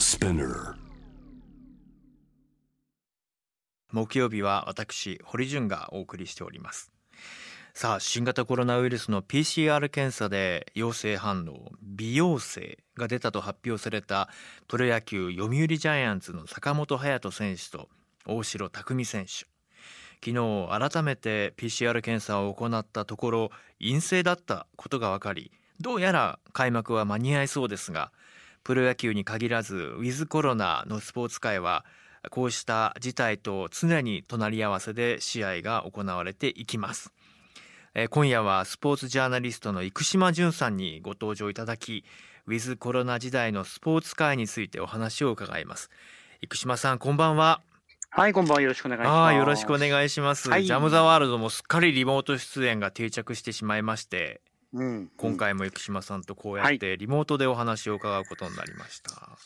Spinner 木曜日は私堀潤がお送りしております。さあ新型コロナウイルスの PCR 検査で陽性反応微陽性が出たと発表されたプロ野球読売ジャイアンツの坂本勇人選手と大城卓三選手。昨日改めて PCR 検査を行ったところ陰性だったことが分かりどうやら開幕は間に合いそうですがプロ野球に限らずウィズコロナのスポーツ界はこうした事態と常に隣り合わせで試合が行われていきます。今夜はスポーツジャーナリストの生島淳さんにご登場いただきウィズコロナ時代のスポーツ界についてお話を伺います。生島さんこんばんは。はい、こんばんは。よろしくお願いします。あよろしくお願いします、はい。ジャムザワールドもすっかりリモート出演が定着してしまいましてうん、今回も生島さんとこうやってリモートでお話を伺うことになりました、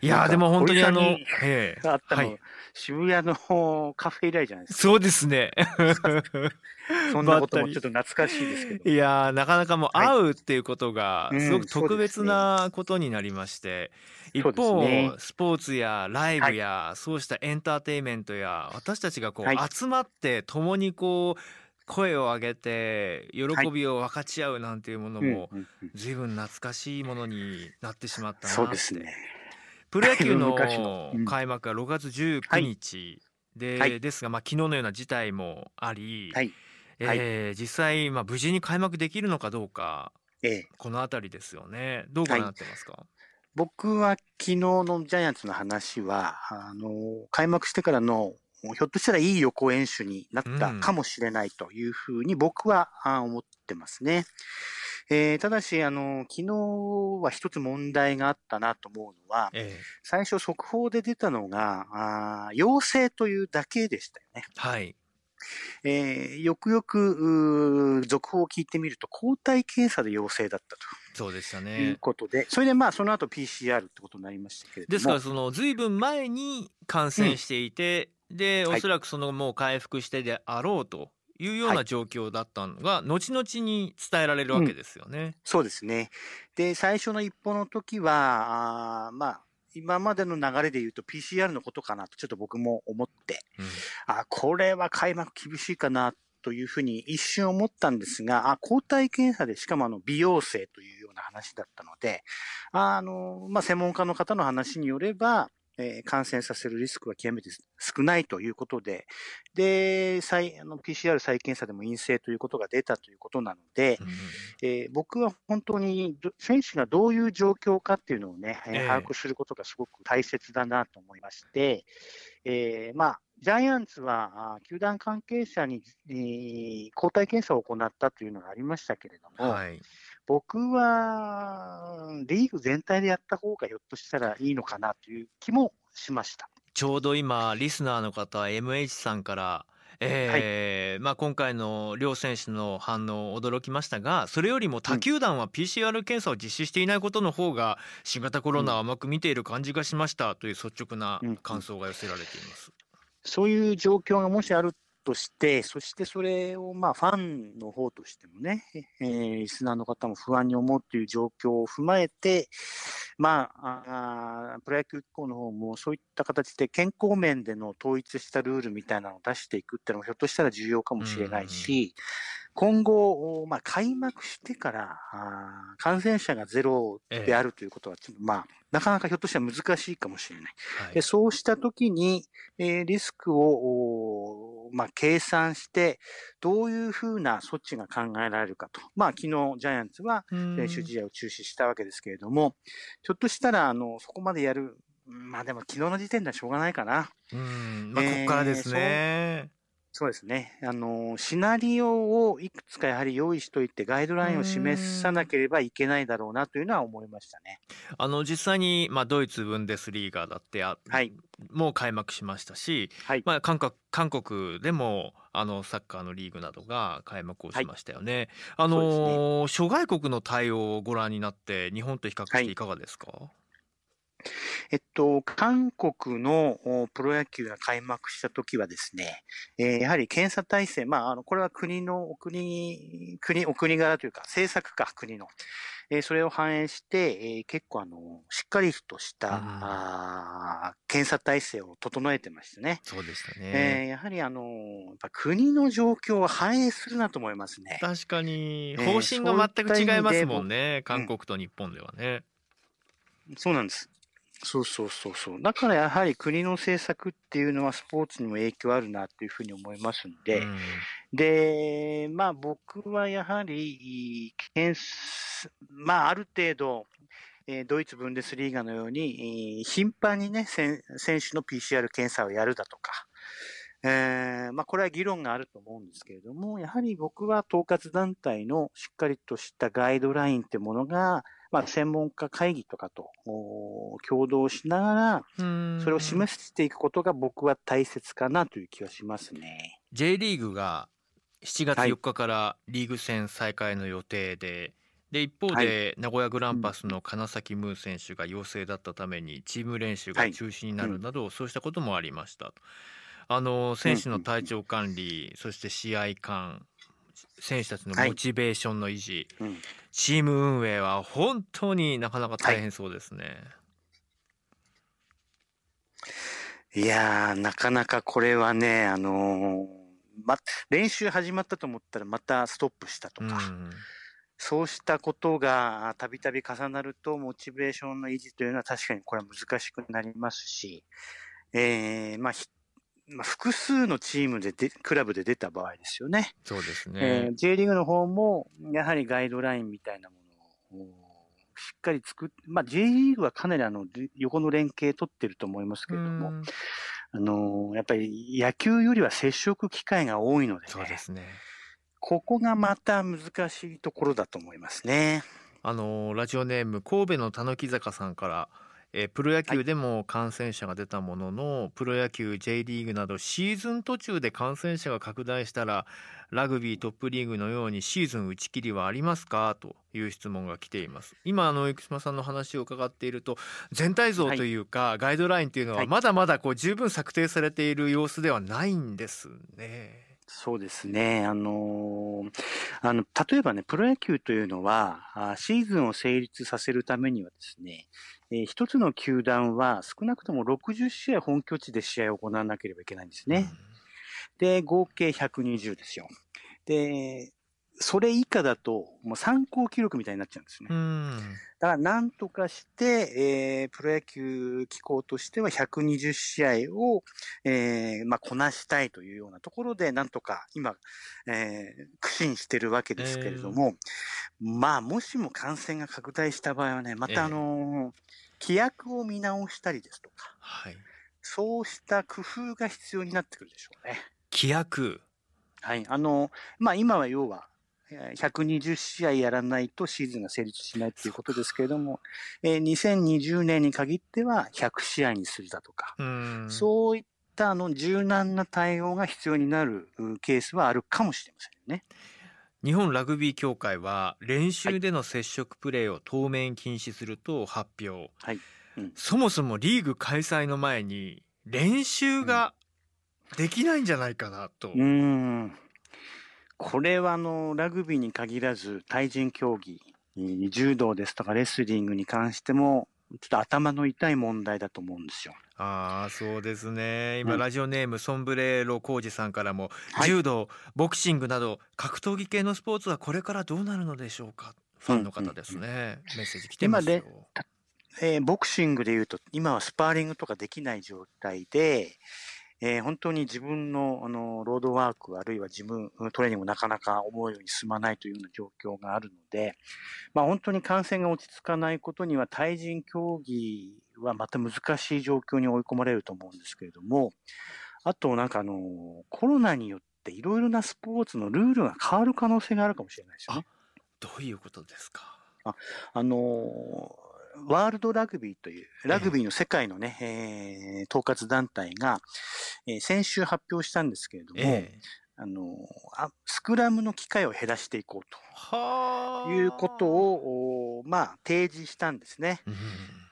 い、やーでも本当にあのええ。あったの、はい。渋谷のカフェ以来じゃないですそうですね。か。そんなこともちょっと懐かしいですけど。いやーなかなかもうはい。会うっていうことがうんすごく特別なことになりまして、うです方、ね。スポーツやライブや、そうしたエンターテインメントや私たちがこう、はい。集まって共にこう声を上げて喜びを分かち合うなんていうものうんも随分懐かしいものになってしまったなそうですね。プロ野球昔の。開幕は6月19日で、はい。ですが、まあ、昨日のような事態もあり、はい。えー実際、まあ、無事に開幕できるのかどうかええ、この辺りですよね。どうご覧になってますか、僕は昨日のジャイアンツの話は、あの、開幕してからの、ひょっとしたらいい予行演習になったかもしれないというふうに僕はあ思ってますね。えーただし、あの、昨日は一つ問題があったなと思うのは、ええ最初速報で出たのが、あー陽性というだけでしたよね。はいえーよくよく、続報を聞いてみると、抗体検査で陽性だったそうでしたというねことで、それでまあ、その後 PCR ってことになりましたけれども。ですからそのずいぶん前に感染していて、ではいおそらくそのもう回復してであろうというようはない状況だったのが、後々に伝えられるわけですよね。そうですね。で、最初の一歩の時は、あーまあ、今までの流れで言うと PCR のことかなとちょっと僕も思って、うんあ、これは開幕厳しいかなというふうに一瞬思ったんですが、あ、抗体検査でしかもあの美容性というような話だったので、あの、まあ、専門家の方の話によれば、えー感染させるリスクは極めて少ないということで、で、再あの PCR 再検査でも陰性ということが出たということなので、うんえー僕は本当にど選手がどういう状況かっていうのをね、えーえ。え把握することがすごく大切だなと思いまして、えーまあ、ジャイアンツは球団関係者に、えー抗体検査を行ったというのがありましたけれども、はい僕はリーグ全体でやった方がひょっとしたらいいのかなという気もしました。ちょうど今リスナーの方 MH さんから、えーまあ、今回の両選手の反応驚きましたがそれよりも他球団は PCR 検査を実施していないことの方が新型コロナを甘く見ている感じがしましたという率直な感想が寄せられています。そういう状況がもしあるとして、そしてそれをまあファンの方としてもね、えーリスナーの方も不安に思うという状況を踏まえて、まあ、あープロ野球機構の方もそういった形で健康面での統一したルールみたいなのを出していくっていうのもひょっとしたら重要かもしれないし、今後、まあ、開幕してからあー感染者がゼロであるということは、ちょっとまあ、なかなかひょっとしたら難しいかもしれない。はいでそうしたときに、えーリスクを、まあ、計算して、どういうふうな措置が考えられるかと。まあ、昨日、ジャイアンツは練習試合を中止したわけですけれども、ひょっとしたら、あの、そこまでやる、まあでも昨日の時点ではしょうがないかな。うんまあ、こえーこからですね。そうですね。あの、シナリオをいくつかやはり用意しといて、ガイドラインを示さなければいけないだろうなというのは思いましたね。あの実際に、まあ、ドイツブンデスリーガだってあ、はいもう開幕しましたし、はい。まあ、韓国韓国でもあのサッカーのリーグなどが開幕をしましたよね。あそうですねの諸外国の対応をご覧になって日本と比較していかがですか、えっと、韓国のプロ野球が開幕したときはですね、えー、やはり検査体制、まあ、あの、これは国の、お国、国、お国柄というか、政策か、国の。えー、それを反映して、えー、結構あの、しっかりとした、うん、あ検査体制を整えてましたね。そうでしたね。えー、やはりあの、やっぱ国の状況を反映するなと思いますね。確かに、方針が全く違いますもんね、韓国と日本ではね。そうなんです。そうそうそうそう。だからやはり国の政策っていうのはスポーツにも影響あるなっていうふうに思いますんで、うん、で、まあ僕はやはり、まあある程度、えドイツブンデスリーガのように、頻繁にね、選手の PCR 検査をやるだとか、えー、まあ、これは議論があると思うんですけれども、やはり僕は統括団体のしっかりとしたガイドラインってものが、まあ、専門家会議とかと共同しながら、それを示していくことが僕は大切かなという気はしますね。J リーグが7月4日からリーグ戦再開の予定で、はいで一方で名古屋グランパスの金崎ムー選手が陽性だったためにチーム練習が中止になるなど、そうしたこともありました。あの選手の体調管理、そして試合感選手たちのモチベーションの維持、はいうん、チーム運営は本当になかなか大変そうですね。はい、いやなかなかこれはね、あのー、ま、練習始まったと思ったらまたストップしたとか、うん、そうしたことがたびたび重なると、モチベーションの維持というのは確かにこれは難しくなりますし、えーまあ、まあ、複数のチームでで、クラブで出た場合ですよね。そうですね。えー、J リーグの方も、やはりガイドラインみたいなものをしっかり作っ、まあ、J リーグはかなりあの、横の連携取ってると思いますけれども、あのー、やっぱり野球よりは接触機会が多いので、ね、そうですね。ここがまた難しいところだと思いますね。あのー、ラジオネーム、神戸のたぬき坂さんから、えー、プロ野球でも感染者が出たものの、はい、プロ野球 J リーグなどシーズン途中で感染者が拡大したらラグビートップリーグのようにシーズン打ち切りはありますか？という質問が来ています。今あの生島さんの話を伺っていると全体像というか、はい、ガイドラインというのはまだまだこう十分策定されている様子ではないんですね。そうですね。あのー、あの、例えばね、プロ野球というのは、シーズンを成立させるためにはですね、えー、一つの球団は少なくとも60試合本拠地で試合を行わなければいけないんですね。で、合計120ですよ。で、それ以下だと、もう参考記録みたいになっちゃうんですね。だから、なんとかして、えー、プロ野球機構としては120試合を、えー、まあ、こなしたいというようなところで、なんとか今、えー、苦心してるわけですけれども、えー、まあ、もしも感染が拡大した場合はね、またあのー規約を見直したりですとか、はい、そうした工夫が必要になってくるでしょうね。規約？はい。あの、まあ、今は要は、120試合やらないとシーズンが成立しないということですけれども、えー、2020年に限っては100試合にするだとか、うそういったあの柔軟な対応が必要になるケースはあるかもしれませんね。日本ラグビー協会は練習での接触プレーを当面禁止すると発表、はい。うん、そもそもリーグ開催の前に練習ができないんじゃないかなと。うんこれはあのラグビーに限らず対人競技柔道ですとかレスリングに関してもちょっと頭の痛い問題だと思うんですよ。ああそうですね。今、うん、ラジオネームソンブレーロ浩二さんからも、はい、柔道ボクシングなど格闘技系のスポーツはこれからどうなるのでしょうか？ファンの方ですね、うんうんうん、メッセージ来てますよ。えー、ボクシングでいうと今はスパーリングとかできない状態で、えー、本当に自分のあのロードワーク、あるいは自分、トレーニングなかなか思うように進まないというような状況があるので、まあ、本当に感染が落ち着かないことには、対人競技はまた難しい状況に追い込まれると思うんですけれども、あとなんかあの、コロナによっていろいろなスポーツのルールが変わる可能性があるかもしれないですよね。どういうことですか？あ、あのワールドラグビーという、ラグビーの世界のね、えー、統括団体が、えー、先週発表したんですけれども、えー、あのあ、スクラムの機会を減らしていこうと。いうことを、まあ、提示したんですね。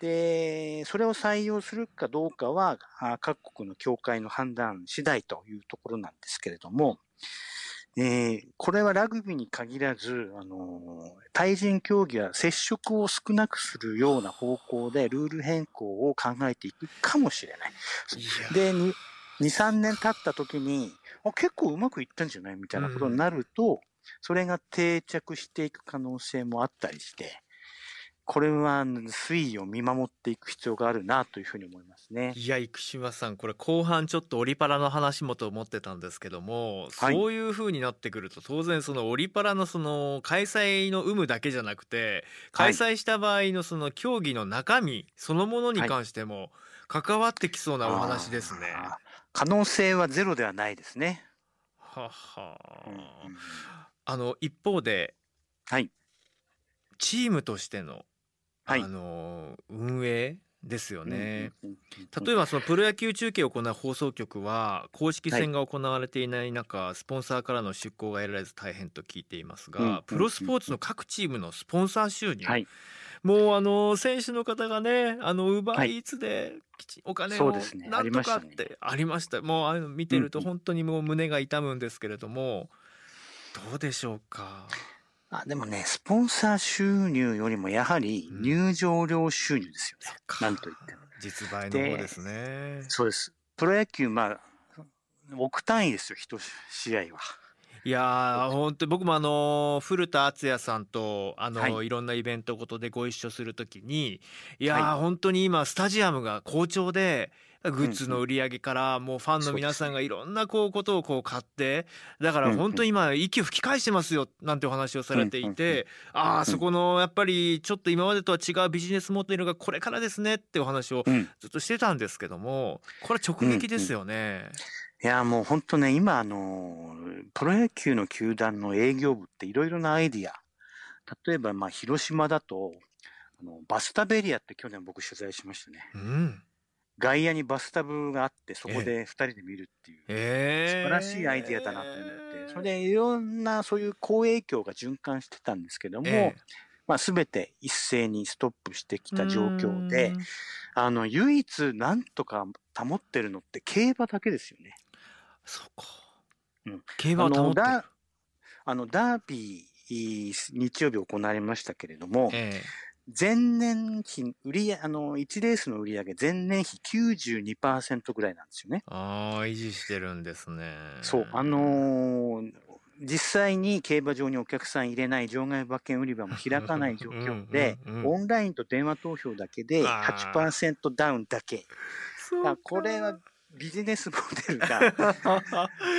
で、それを採用するかどうかは、あ各国の協会の判断次第というところなんですけれども、えーこれはラグビーに限らず、あのー対人競技は接触を少なくするような方向でルール変更を考えていくかもしれない。で、2、3年経った時に、あ結構うまくいったんじゃない？みたいなことになると、それが定着していく可能性もあったりして、これは推移を見守っていく必要があるなというふうに思いますね。いや生島さんこれ後半ちょっとオリパラの話もと思ってたんですけども、はいそういう風になってくると当然そのオリパラのその開催の有無だけじゃなくて開催した場合のその競技の中身そのものに関しても関わってきそうなお話ですね。あー可能性はゼロではないですね。ははうんうんあの一方ではい。チームとしての、はい。あの運営ですよね。例えばそのプロ野球中継を行う放送局は公式戦が行われていない中、スポンサーからの出向が得られず大変と聞いていますが、うんプロスポーツの各チームのスポンサー収入、はい。もうあの選手の方がねあのウーバはい。ーイーツでお金をなんとかってありましたもうあの見てると本当にもう胸が痛むんですけれどもどうでしょうか？あでもね、スポンサー収入よりもやはりうん入場料収入ですよね。かなんと言っても。実売の方ですね。そうです。プロ野球、まあ、億単位ですよ、一試合は。いやー本当に僕もあの古田敦也さんとあの、、はいろんなイベントごとでご一緒するときにいやー、は本当に今スタジアムが好調でグッズの売り上げからもうファンの皆さんがいろんなこうことをこう買ってだから本当に今息を吹き返してますよなんてお話をされていてああそこのやっぱりちょっと今までとは違うビジネスモデルがこれからですねってお話をうん。ずっとしてたんですけどもこれは直撃ですよね。いや、もう本当ね、今、あの、プロ野球の球団の営業部っていろいろなアイディア。例えば、まあ、広島だと、あのバスタベリアって去年僕取材しましたね。うん外野にバスタブがあって、そこで二人で見るっていう。え。ー、素晴らしいアイディアだなと思って、それでいろんなそういう好影響が循環してたんですけども、ええ。まあ、全て一斉にストップしてきた状況であの唯一なんとか保ってるのって競馬だけですよね。そうか。うん。競馬を保ってる。あのダあのダービー日曜日行われましたけれども、え前年比売りあの1レースの売り上げ前年比92%ぐらいなんですよね。えああ維持してるんですね。そう、あのー実際に競馬場にお客さん入れない場外馬券売り場も開かない状況で うんうんうんオンラインと電話投票だけであー8%ダウンだけ。そうかだからこれはビジネスモデルが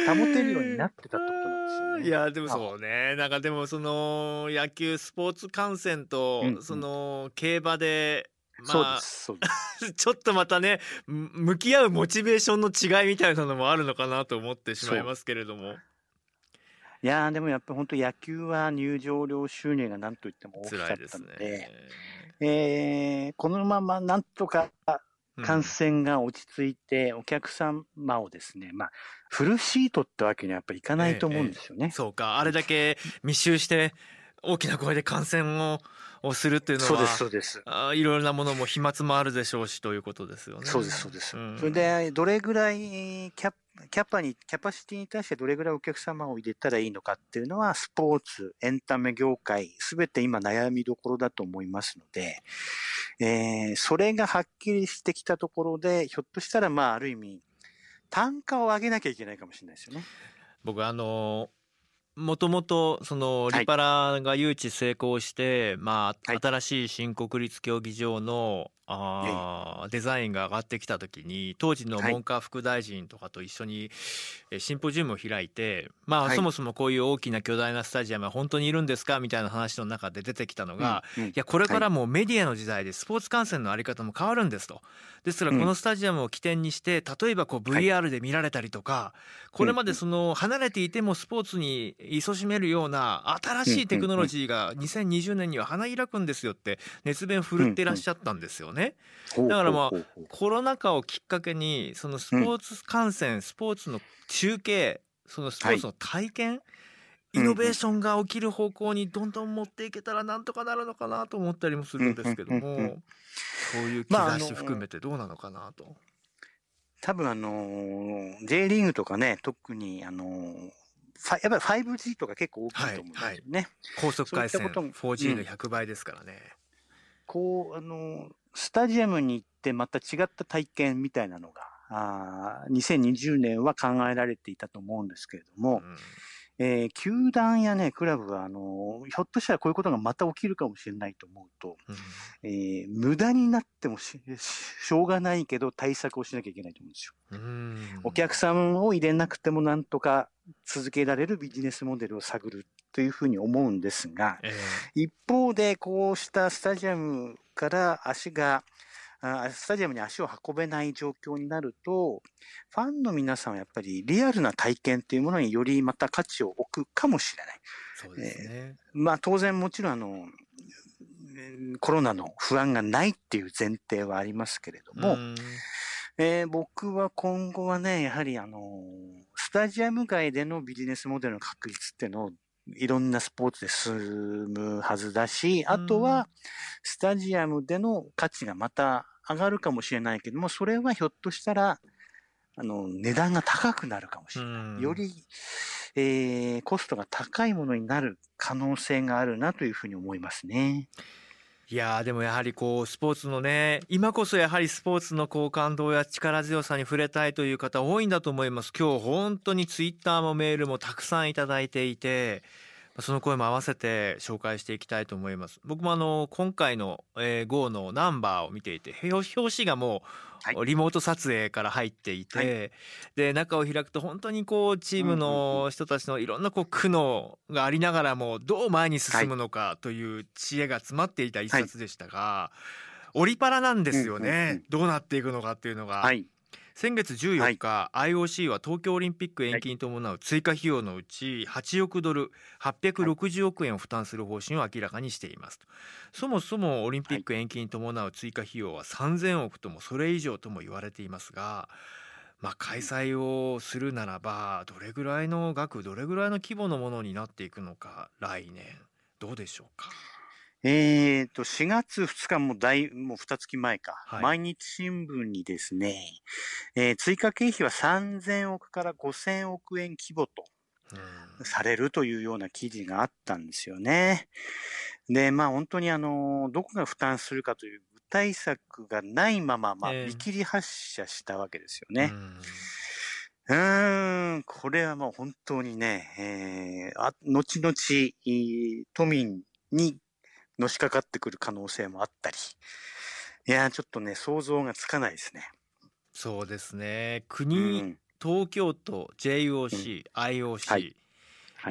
保てるようになってたってことなんですよね。いやでもそうね。なんかでもその野球スポーツ観戦と、うんうん。その競馬でまあ。ちょっとまたねむ向き合うモチベーションの違いみたいなのもあるのかなと思ってしまいますけれども。いやーでもやっぱり本当野球は入場料収入が何と言っても大きか辛いですったので、ね。えーこのままなんとかうん感染が落ち着いて、お客様をですね、まあ、フルシートってわけにはやっぱりいかないと思うんですよね。そうかあれだけ密集して大きな声で観戦ををするっていうのはそうです、そうです。あーいろいろなものも飛沫もあるでしょうしということですよね。そうです、そうです。んそれで、どれぐらいキャキャパに、キャパシティに対してどれぐらいお客様を入れたらいいのかっていうのは、スポーツ、エンタメ業界、すべて今悩みどころだと思いますので、えーそれがはっきりしてきたところで、ひょっとしたら、まあ、ある意味、単価を上げなきゃいけないかもしれないですよね。僕あのもともとそのはいリパラが誘致成功して、まあはい新しい新国立競技場のあーデザインが上がってきた時に当時のはい。文科副大臣とかと一緒にえシンポジウムを開いて、まあはい。そもそもこういう大きな巨大なスタジアムは本当にいるんですかみたいな話の中で出てきたのが、うんうん。いやこれからもうメディアの時代でスポーツ観戦のあり方も変わるんですと。ですからうん。このスタジアムを起点にして例えばこう VR で見られたりとか、これまでその離れていてもスポーツに勤しめるような新しいテクノロジーが2020年には花開くんですよって熱弁振るってらっしゃったんですよね。だからまあコロナ禍をきっかけにそのスポーツ観戦、スポーツの中継そのスポーツの体験、イノベーションが起きる方向にどんどん持っていけたらなんとかなるのかなと思ったりもするんですけども、そういう兆し含めてどうなのかなと。多分あのー、J リーグとかね、特にあのー、やっぱり 5G とか結構大きいと思うんですよね。はい。はい、高速回線 4G の100倍ですからね。うん、こう、あのー、スタジアムに行ってまた違った体験みたいなのが、あ2020年は考えられていたと思うんですけれども、うんえー、球団やね、クラブは、あのひょっとしたらこういうことがまた起きるかもしれないと思うと、うん、えー、無駄になってもししょうがないけど対策をしなきゃいけないと思うんですよ。うん。お客さんを入れなくてもなんとか続けられるビジネスモデルを探るというふうに思うんですが、えー、一方でこうしたスタジアムから足がスタジアムに足を運べない状況になると、ファンの皆さんはやっぱりリアルな体験っていうものによりまた価値を置くかもしれない。そうですね。えー、まあ当然もちろんあの、コロナの不安がないっていう前提はありますけれども、えー、僕は今後はね、やはりあの、スタジアム外でのビジネスモデルの確立っていうのをいろんなスポーツで進むはずだし、あとは、スタジアムでの価値がまた上がるかもしれないけども、それはひょっとしたら、あの、値段が高くなるかもしれない。より、えー、コストが高いものになる可能性があるなというふうに思いますね。いやでもやはりこうスポーツのね今こそやはりスポーツのこう感動や力強さに触れたいという方多いんだと思います今日本当にツイッターもメールもたくさんいただいていてその声も合わせて紹介していきたいと思います。僕もあの今回の、えー、GO のナンバーを見ていて表紙がもうリモート撮影から入っていて、はい、で中を開くと本当にこうチームの人たちのいろんなこう苦悩がありながらもどう前に進むのかという知恵が詰まっていた一冊でしたが、はい、オリパラなんですよね、どうなっていくのかっていうのが。はい先月14日、はい、IOC は東京オリンピック延期に伴う追加費用のうち8億ドル860億円を負担する方針を明らかにしていますそもそもオリンピック延期に伴う追加費用は3000億ともそれ以上とも言われていますがまあ、開催をするならばどれぐらいの額どれぐらいの規模のものになっていくのか来年どうでしょうか？えっ、と、4月2日も大、もう2月前か、はい、毎日新聞にですね、えー、追加経費は3000億から5000億円規模とされるというような記事があったんですよね。で、まあ本当にあの、どこが負担するかという具体策がないまま、まあ見切り発車したわけですよね。うーん、これはもう本当にね、えー、あ後々、都民にのしかかってくる可能性もあったり。いやちょっとね、想像がつかないですね。そうですね。国、うん、東京都、JOC、うん、IOC、はいは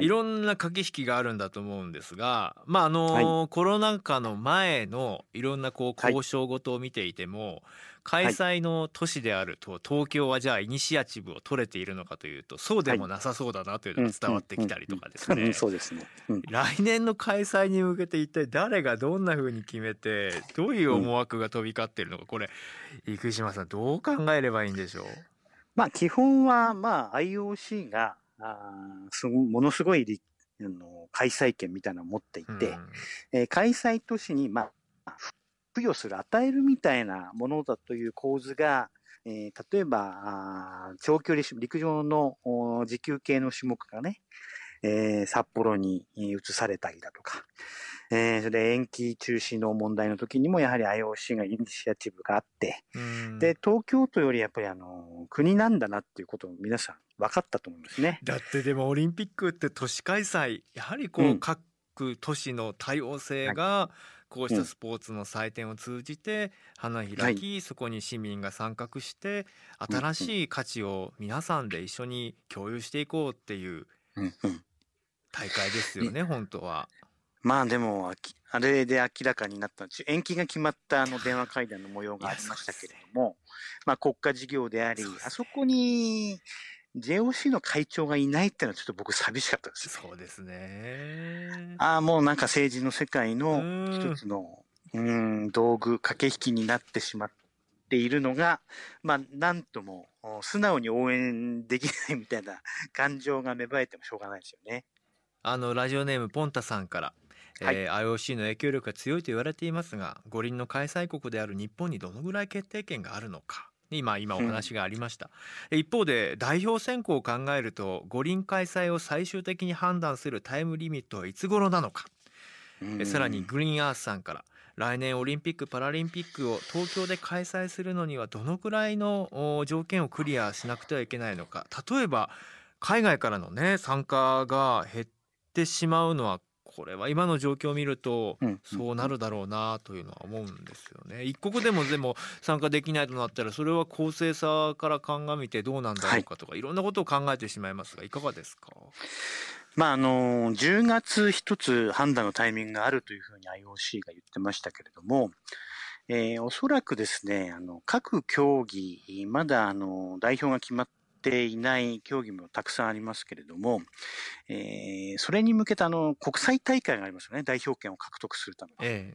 い、いろんな駆け引きがあるんだと思うんですが、まああのーはい、コロナ禍の前のいろんなこう交渉事を見ていても、開催の都市であると東京はじゃあイニシアチブを取れているのかというとそうでもなさそうだなというのが伝わってきたりとかですね。そうですね、来年の開催に向けて一体誰がどんなふうに決めてどういう思惑が飛び交っているのかこれ生島さんどう考えればいいんでしょう？まあ基本はまあ IOC があすごものすごいあの開催権みたいなのを持っていて、うん、えー、開催都市にまあ付与する、与えるみたいなものだという構図が、えー、例えば、長距離陸上の持久系の種目がね、えー、札幌に移されたりだとか、えー、それで延期中止の問題の時にもやはり IOC がイニシアチブがあって、で、東京都よりやっぱりあの、国なんだなっていうことを皆さん分かったと思いますね。だってでもオリンピックって都市開催、やはりこう、うん、各都市の多様性が、はい。こうしたスポーツの祭典を通じて花開き、そこに市民が参画して新しい価値を皆さんで一緒に共有していこうっていう大会ですよね、本当は。まあでも、あれで明らかになった延期が決まったあの電話会談の模様がありましたけれども、まあ国家事業であり、あそこに JOC の会長がいないっていうのはちょっと僕寂しかったです、ね、そうですね。ああ、もうなんか政治の世界の一つの、うん、道具、駆け引きになってしまっているのが、まあ、なんとも素直に応援できないみたいな感情が芽生えてもしょうがないですよね。あの、ラジオネームポンタさんから、はい、えー、IOC の影響力が強いと言われていますが五輪の開催国である日本にどのぐらい決定権があるのか？今今お話がありました、うん、一方で代表選考を考えると五輪開催を最終的に判断するタイムリミットはいつ頃なのか、うん、さらにグリーンアースさんから来年オリンピック・パラリンピックを東京で開催するのにはどのくらいの条件をクリアしなくてはいけないのか？例えば海外からのね参加が減ってしまうのはこれは今の状況を見るとそうなるだろうなというのは思うんですよね。一国でもでも参加できないとなったらそれは公正さから鑑みてどうなんだろうかとか、はい、いろんなことを考えてしまいますがいかがですか？まああの10月一つ判断のタイミングがあるというふうに IOC が言ってましたけれども、えー、おそらくですねあの各競技まだあの代表が決まっていない競技もたくさんありますけれども、えー、それに向けたあの国際大会がありますよね、代表権を獲得するために。え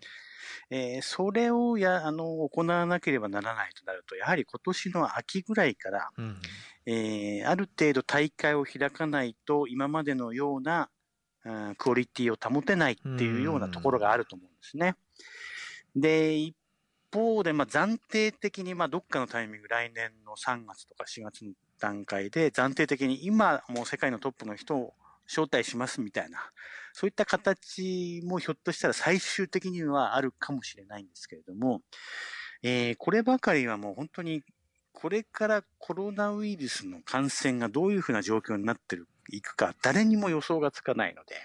えー、それをやあの行わなければならないとなると、やはり今年の秋ぐらいから、うん、えー、ある程度大会を開かないと、今までのような、うん、クオリティを保てないっていうようなところがあると思うんですね。で、一方で、まあ、暫定的に、まあ、どっかのタイミング、来年の3月とか4月の段階で、暫定的に今、もう世界のトップの人を招待しますみたいな、そういった形もひょっとしたら最終的にはあるかもしれないんですけれども、えー、こればかりはもう本当に、これからコロナウイルスの感染がどういうふうな状況になっていくか、誰にも予想がつかないので、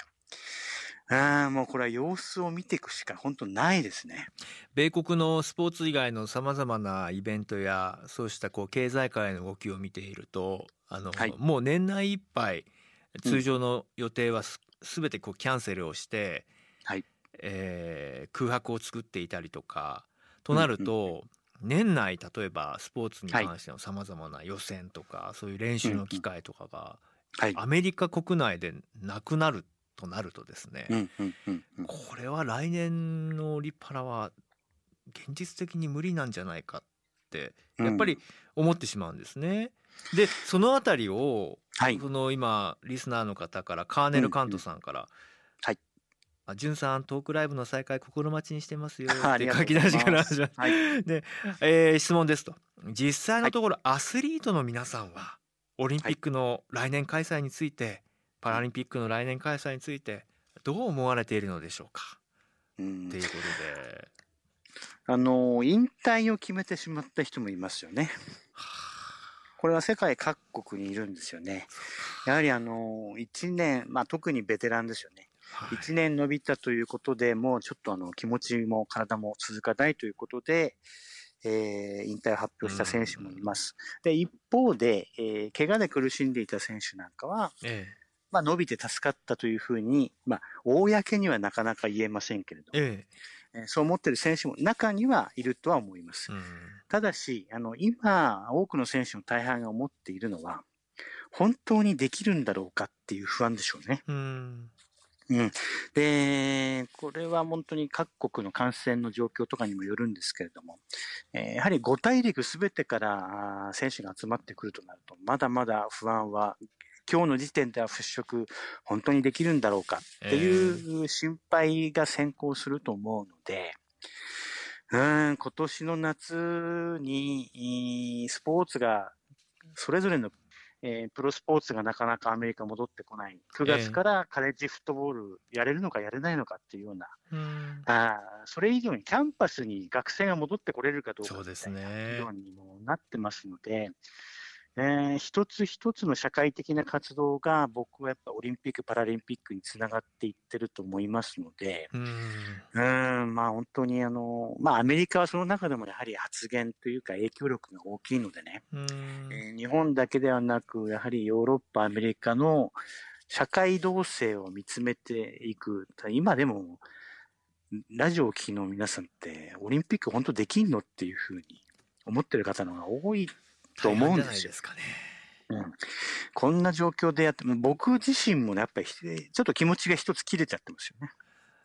ああ、もうこれは様子を見ていくしか本当ないですね。米国のスポーツ以外のさまざまなイベントやそうしたこう経済界の動きを見ているとあの、はい、もう年内いっぱい通常の予定はす,、べてこうキャンセルをして、はい。えー、空白を作っていたりとかとなると、年内例えばスポーツに関してのさまざまな予選とか、そういう練習の機会とかが、アメリカ国内でなくなるとなるとですね、これは来年のオリパラは現実的に無理なんじゃないかってやっぱり思ってしまうんですね。でそのあたりを、はい、その今リスナーの方からカーネル・カントさんから、うんうん、はい。あ、じゅんさんトークライブの再開心待ちにしてますよって書き出しから始まはい、で、えー、質問ですと。実際のところ、アスリートの皆さんはオリンピックの来年開催についてパラリンピックの来年開催についてどう思われているのでしょうか？っていうことで。あの、引退を決めてしまった人もいますよね。これは世界各国にいるんですよね。やはりあの、1年、まあ特にベテランですよね。はい、1年伸びたということで、もうちょっとあの気持ちも体も続かないということで、えー、引退を発表した選手もいます。で、一方で、えー、怪我で苦しんでいた選手なんかは、ええまあ、伸びて助かったというふうに、まあ、公にはなかなか言えませんけれども、ええ、そう思っている選手も中にはいるとは思います。うん、ただし、あの、今、多くの選手の大半が思っているのは、本当にできるんだろうかっていう不安でしょうね。うんうん。で、これは本当に各国の感染の状況とかにもよるんですけれども、えー、やはり5大陸すべてから選手が集まってくるとなると、まだまだ不安は今日の時点では払拭、本当にできるんだろうかっていう心配が先行すると思うので、うん、今年の夏に、スポーツが、それぞれの、えー、プロスポーツがなかなかアメリカ戻ってこない。9月からカレッジフットボールやれるのかやれないのかっていうような、うん、あそれ以上にキャンパスに学生が戻ってこれるかどうかみたいなようにもなってますので、えー、一つ一つの社会的な活動が僕はやっぱオリンピック・パラリンピックにつながっていってると思いますので、うん、うんまあ本当にあの、まあアメリカはその中でもやはり発言というか影響力が大きいのでね、うん。えー、日本だけではなく、やはりヨーロッパ、アメリカの社会動静を見つめていく、今でもラジオを聴きの皆さんってオリンピック本当できんのっていうふうに思ってる方の方が多いと思うんですよ。すかね。うん、こんな状況でやって、僕自身もね、やっぱりちょっと気持ちが一つ切れちゃってますよね。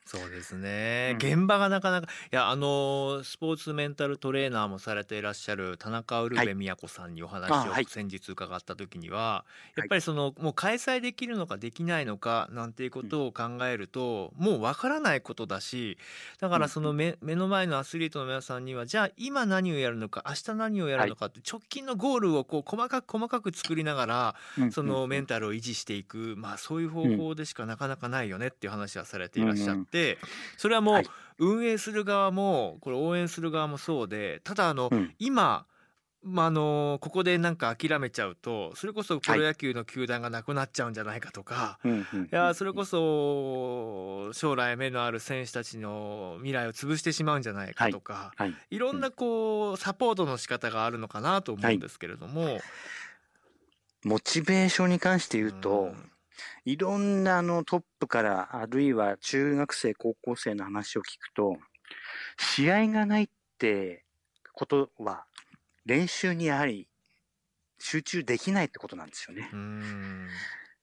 そうですね、うん。現場がなかなかいやあのスポーツメンタルトレーナーもされていらっしゃる田中ウルヴェ都さんにお話をあはい。先日伺った時には、やっぱりそのもう開催できるのかできないのかなんていうことを考えると、もうわからないことだしだからその目目の前のアスリートの皆さんにはじゃあ今何をやるのか明日何をやるのかって直近のゴールをこう細かく細かく作りながらそのメンタルを維持していく、まあ、そういう方法でしかなかなかないよねっていう話はされていらっしゃって、それはもうはい。運営する側もこれ応援する側もそうでただあの、うん。今、まあ、あのここでなんか諦めちゃうとそれこそプロ野球の球団がなくなっちゃうんじゃないかとか。うんうんいやそれこそ将来目のある選手たちの未来を潰してしまうんじゃないかとか、はい、い、ろんなこうサポートの仕方があるのかなと思うんですけれども、モチベーションに関して言うと、うんいろんなあのトップから、あるいは中学生、高校生の話を聞くと、試合がないってことは、練習にやはり集中できないってことなんですよね。うん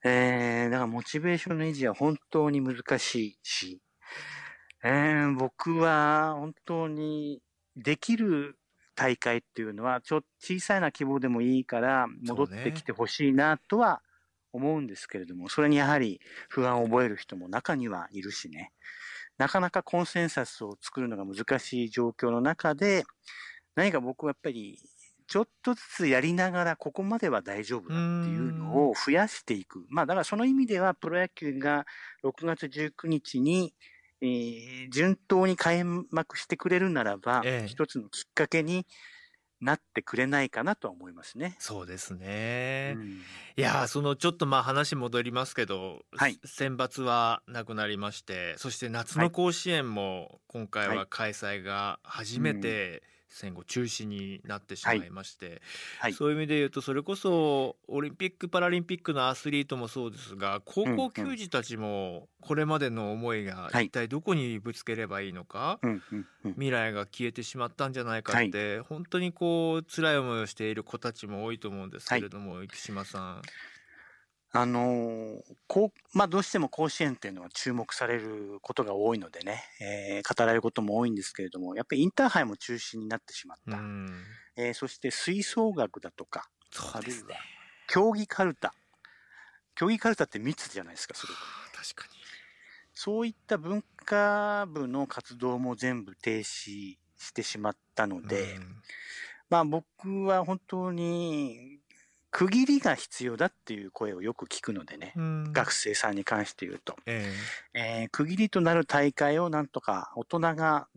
えー、だからモチベーションの維持は本当に難しいし、えー、僕は本当にできる大会っていうのは、ちょっと小さいな希望でもいいから戻ってきてほしいなとは思うんですけれども、それにやはり不安を覚える人も中にはいるしね、なかなかコンセンサスを作るのが難しい状況の中で、何か僕はやっぱりちょっとずつやりながらここまでは大丈夫だっていうのを増やしていく。まあだからその意味ではプロ野球が6月19日に、えー順当に開幕してくれるならば、ええ。一つのきっかけになってくれないかなとは思いますね。そうですね、うん。いやーそのちょっとまあ話戻りますけど、はい。選抜はなくなりましてそして夏の甲子園も今回ははい。開催が初めて戦後中止になってしまいまして、はい。そういう意味で言うとそれこそオリンピック・パラリンピックのアスリートもそうですが高校球児たちもこれまでの思いがはい。一体どこにぶつければいいのか、うんうんうん。未来が消えてしまったんじゃないかって、本当にこう辛い思いをしている子たちも多いと思うんですけれども、生島さん。あのーこう、まあどうしても甲子園っていうのは注目されることが多いのでね、えー語られることも多いんですけれども、やっぱりインターハイも中止になってしまった。うんえーそして吹奏楽だとか、そうですね。競技カルタ。競技カルタって密じゃないですか、すごく。確かそういった文化部の活動も全部停止してしまったのに。で、うんまあ僕は本当に区切りが必要だっていう声をよく聞くのでね、うん。学生さんに関して言うと、ええ。ー区切りとなる大会をなんとか大人が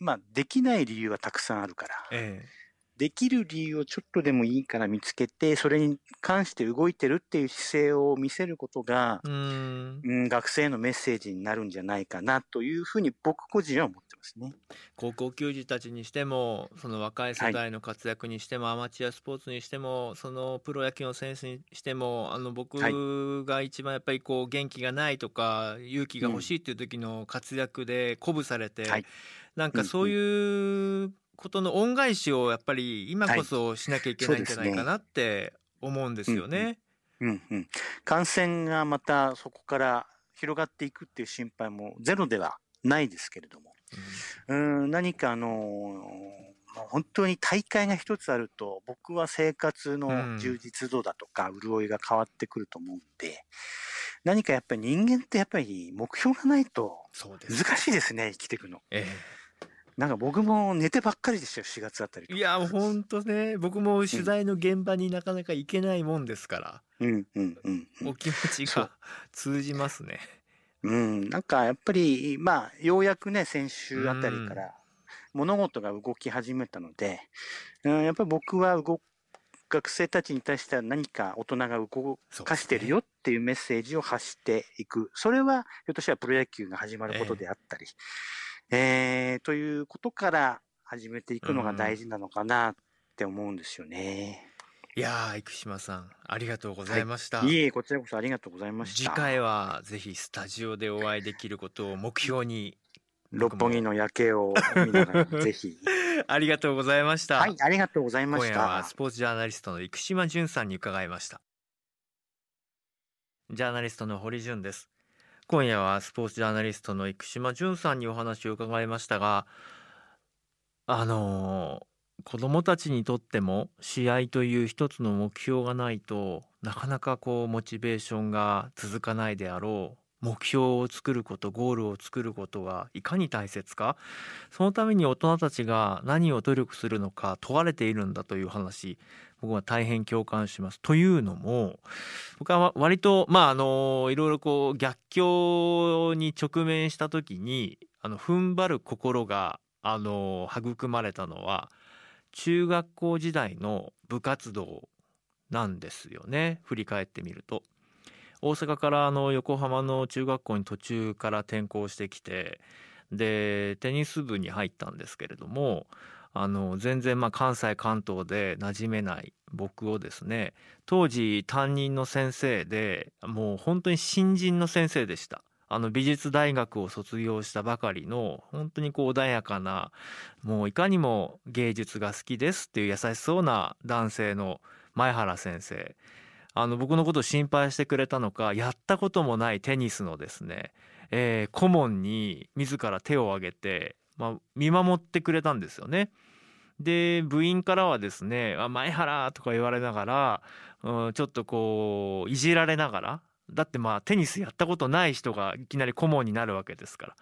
今できない理由はたくさんあるから、ええ。できる理由をちょっとでもいいから見つけて、それに関して動いてるっていう姿勢を見せることが、えうん。うん、学生へのメッセージになるんじゃないかなというふうに僕個人は思ってますね。高校球児たちにしてもその若い世代の活躍にしても、アマチュアスポーツにしてもそのプロ野球の選手にしてもあの僕はい。が一番やっぱりこう元気がないとか勇気が欲しいっていう時の活躍で鼓舞されて、はい。なんかそういうことの恩返しをやっぱり今こそしなきゃいけないんじゃないかなって思うんですよね。うんうん。感染がまたそこから広がっていくっていう心配もゼロではないですけれども、うん、何かあの本当に大会が一つあると、僕は生活の充実度だとか、潤いが変わってくると思うんで、何かやっぱり人間ってやっぱり目標がないと難しいですね、生きていくの。えなんか僕も寝てばっかりでしたよ、4月あたりとえ、いや本当ね。僕も取材の現場になかなか行けないもんですから、うん。うん。うん。うん。お気持ちが通じますね。うん、なんかやっぱり、まあ、ようやくね、先週あたりから物事が動き始めたので、うん、やっぱり僕は動学生たちに対しては何か大人が動かしてるよっていうメッセージを発していく。それは、ひょっとしたらプロ野球が始まることであったり、えーということから始めていくのが大事なのかなって思うんですよね。いやー生島さんありがとうございました。いえいえ、こちらこそありがとうございました。次回はぜひスタジオでお会いできることを目標に六本木の夜景を見ながら、ぜひ。ありがとうございました。はい、ありがとうございま今した夜はス。ポーツジャーナリストの生島淳さんに伺いましたジャーナリストの堀潤です今夜はスポーツジャーナリストの生島淳さんにお話を伺いましたがあのー、子どもたちにとっても試合という一つの目標がないとなかなかこうモチベーションが続かないであろう目標を作ることゴールを作ることがいかに大切かそのために大人たちが何を努力するのか問われているんだという話僕は大変共感します。というのも僕は割とまああのいろいろこう逆境に直面した時にあの踏ん張る心があの育まれたのは中学校時代の部活動なんですよね振り返ってみると。大阪からあの横浜の中学校に途中から転校してきてでテニス部に入ったんですけれどもあの全然まあ関西関東で馴染めない僕をですね当時担任の先生でもう本当に新人の先生でした。あの美術大学を卒業したばかりの本当にこう穏やかなもういかにも芸術が好きですっていう優しそうな男性の前原先生あの僕のことを心配してくれたのかやったこともないテニスのですね、えー、顧問に自ら手を挙げて、まあ、見守ってくれたんですよね。で部員からはですね「前原」とか言われながら、うん、ちょっとこういじられながらだってまあテニスやったことない人がいきなり顧問になるわけですか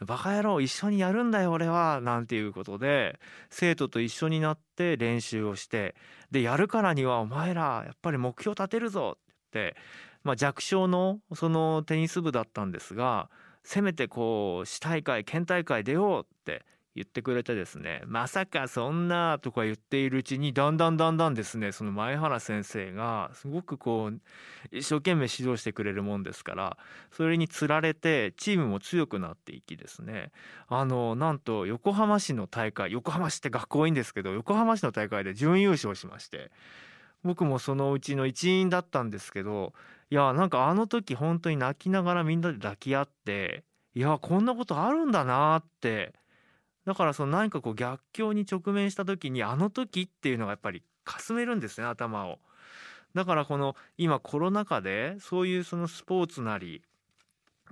ら「バカ野郎一緒にやるんだよ俺は」なんていうことで生徒と一緒になって練習をしてでやるからにはお前らやっぱり目標立てるぞって、まあ、弱小のそのテニス部だったんですがせめてこう市大会県大会出ようって言ってくれてですねまさかそんなとか言っているうちにだんだんだんだんですねその前原先生がすごくこう一生懸命指導してくれるもんですからそれにつられてチームも強くなっていきですね。あのなんと横浜市の大会横浜市って学校多いんですけど横浜市の大会で準優勝しまして僕もそのうちの一員だったんですけどいやなんかあの時本当に泣きながらみんなで抱き合っていやこんなことあるんだなってだからその何かこう逆境に直面した時にあの時っていうのがやっぱりかすめるんですね頭を。だからこの今コロナ禍でそういうそのスポーツなり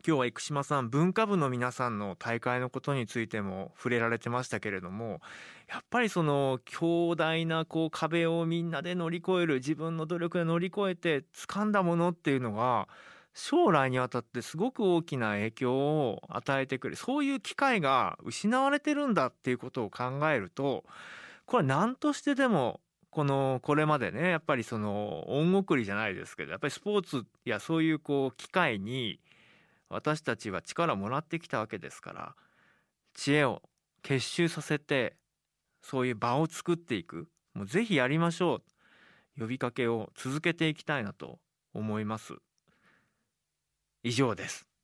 今日は生島さん文化部の皆さんの大会のことについても触れられてましたけれどもやっぱりその強大なこう壁をみんなで乗り越える自分の努力で乗り越えて掴んだものっていうのが将来にわたってすごく大きな影響を与えてくるそういう機会が失われてるんだっていうことを考えるとこれは何としてでもこのこれまでねやっぱりその恩送りじゃないですけどやっぱりスポーツやそういうこう機会に私たちは力をもらってきたわけですから知恵を結集させてそういう場を作っていくもうぜひやりましょう呼びかけを続けていきたいなと思います。以上です。